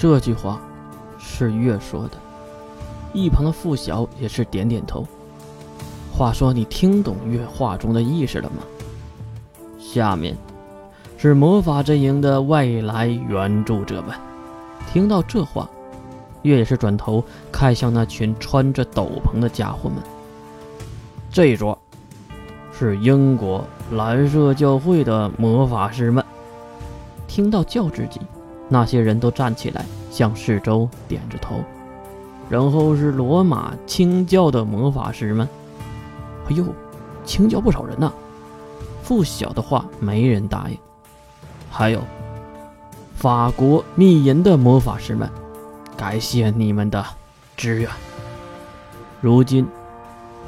这句话是月说的，一旁的傅晓也是点点头。话说，你听懂月话中的意思了吗？下面是魔法阵营的外来援助者们。听到这话，月也是转头看向那群穿着斗篷的家伙们。这一桌是英国蓝色教会的魔法师们。听到教之级，那些人都站起来，向四周点着头。然后是罗马清教的魔法师们。哎呦，清教不少人呐！不小的话没人答应。还有法国密银的魔法师们，感谢你们的支援。如今，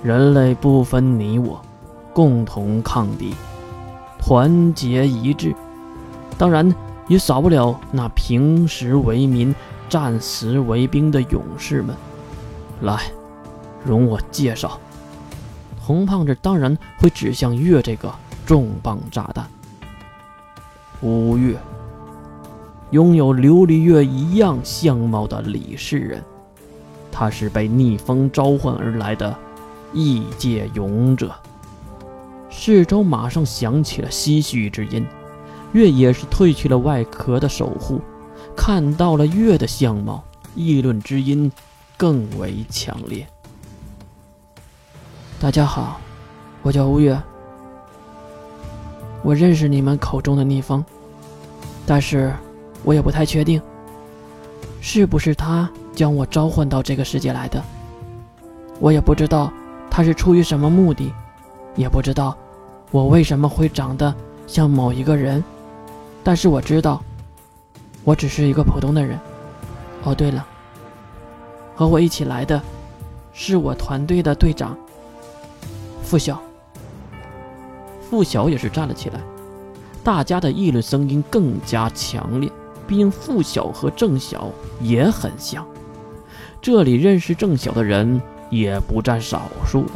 人类不分你我，共同抗敌，团结一致。当然，也少不了那平时为民、战时为兵的勇士们。来，容我介绍。红胖子当然会指向月这个重磅炸弹。五月，拥有琉璃月一样相貌的李世人，他是被逆风召唤而来的异界勇者。四周马上响起了唏嘘之音。月也是褪去了外壳的守护，看到了月的相貌，议论之音更为强烈。大家好，我叫吴月，我认识你们口中的逆风，但是我也不太确定，是不是他将我召唤到这个世界来的。我也不知道他是出于什么目的，也不知道我为什么会长得像某一个人。但是我知道，我只是一个普通的人。哦，对了，和我一起来的，是我团队的队长付晓。付晓也是站了起来，大家的议论声音更加强烈。毕竟付晓和郑晓也很像，这里认识郑晓的人也不占少数啊。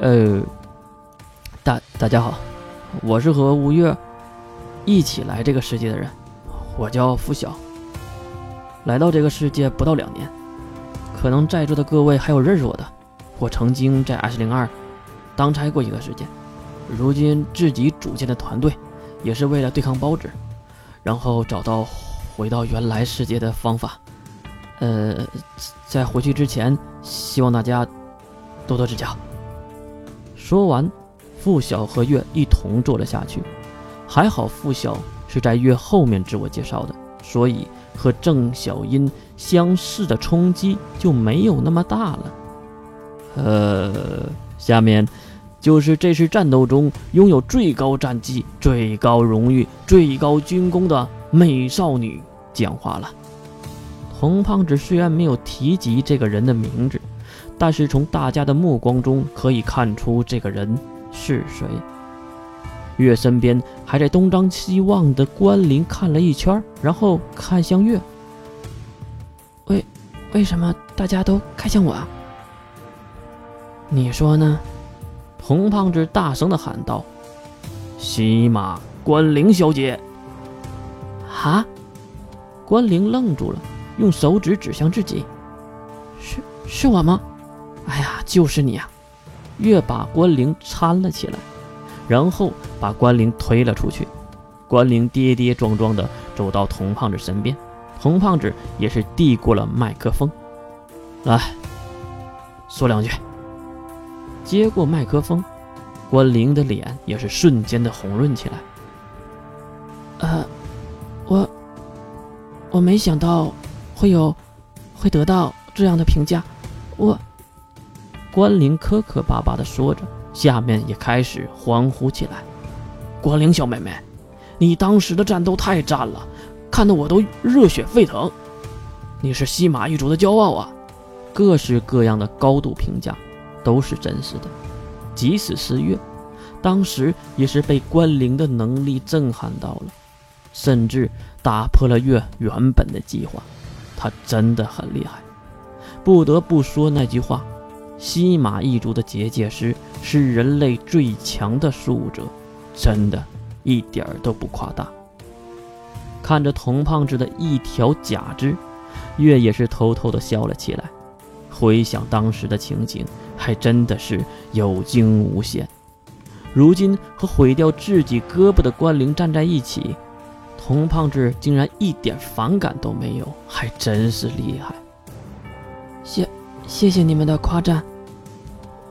呃，大大家好，我是和吴越。一起来这个世界的人，我叫付晓。来到这个世界不到两年，可能在座的各位还有认识我的。我曾经在 S 零二当差过一段时间，如今自己组建的团队也是为了对抗包子，然后找到回到原来世界的方法。呃，在回去之前，希望大家多多指教。说完，付晓和月一同坐了下去。还好，付晓是在月后面自我介绍的，所以和郑小英相似的冲击就没有那么大了。呃，下面就是这次战斗中拥有最高战绩、最高荣誉、最高军功的美少女讲话了。红胖子虽然没有提及这个人的名字，但是从大家的目光中可以看出这个人是谁。月身边还在东张西望的关灵看了一圈，然后看向月。为为什么大家都看向我？啊？你说呢？红胖子大声的喊道：“西马关灵小姐！”啊！关灵愣住了，用手指指向自己：“是是我吗？哎呀，就是你啊！”月把关灵搀了起来。然后把关灵推了出去，关灵跌跌撞撞的走到童胖子身边，童胖子也是递过了麦克风，来说两句。接过麦克风，关灵的脸也是瞬间的红润起来。呃，我我没想到会有会得到这样的评价，我关灵磕磕巴巴的说着。下面也开始欢呼起来。关灵小妹妹，你当时的战斗太赞了，看得我都热血沸腾。你是西马一族的骄傲啊！各式各样的高度评价都是真实的。即使是月，当时也是被关灵的能力震撼到了，甚至打破了月原本的计划。他真的很厉害，不得不说那句话。西马一族的结界师是人类最强的术者，真的，一点儿都不夸大。看着童胖子的一条假肢，月也是偷偷的笑了起来。回想当时的情景，还真的是有惊无险。如今和毁掉自己胳膊的关灵站在一起，童胖子竟然一点反感都没有，还真是厉害。谢，谢谢你们的夸赞。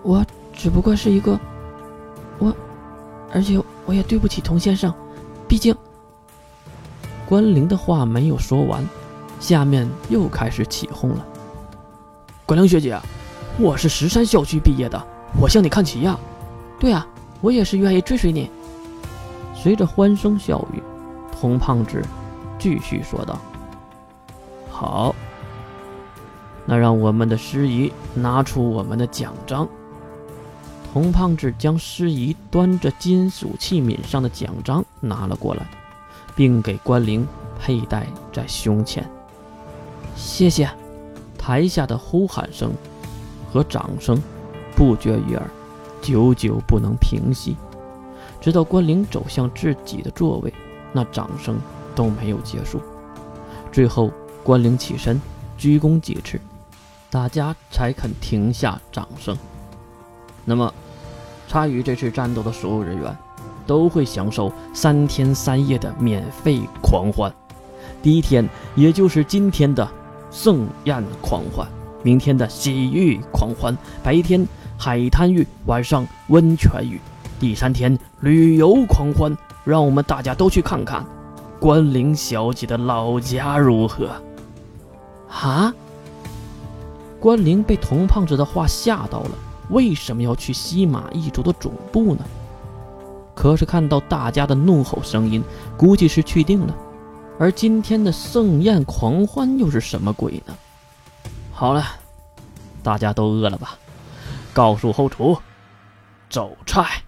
我只不过是一个，我，而且我也对不起童先生，毕竟。关灵的话没有说完，下面又开始起哄了。关灵学姐，我是石山校区毕业的，我向你看齐呀。对啊，我也是愿意追随你。随着欢声笑语，童胖子继续说道：“好，那让我们的师姨拿出我们的奖章。”童胖子将师仪端着金属器皿上的奖章拿了过来。并给关灵佩戴在胸前。谢谢！台下的呼喊声和掌声不绝于耳，久久不能平息。直到关灵走向自己的座位，那掌声都没有结束。最后，关灵起身鞠躬几次，大家才肯停下掌声。那么，参与这次战斗的所有人员。都会享受三天三夜的免费狂欢。第一天，也就是今天的盛宴狂欢；明天的洗浴狂欢；白天海滩浴，晚上温泉浴；第三天旅游狂欢。让我们大家都去看看关灵小姐的老家如何。啊！关灵被童胖子的话吓到了。为什么要去西马一族的总部呢？可是看到大家的怒吼声音，估计是去定了。而今天的盛宴狂欢又是什么鬼呢？好了，大家都饿了吧？告诉后厨，走菜。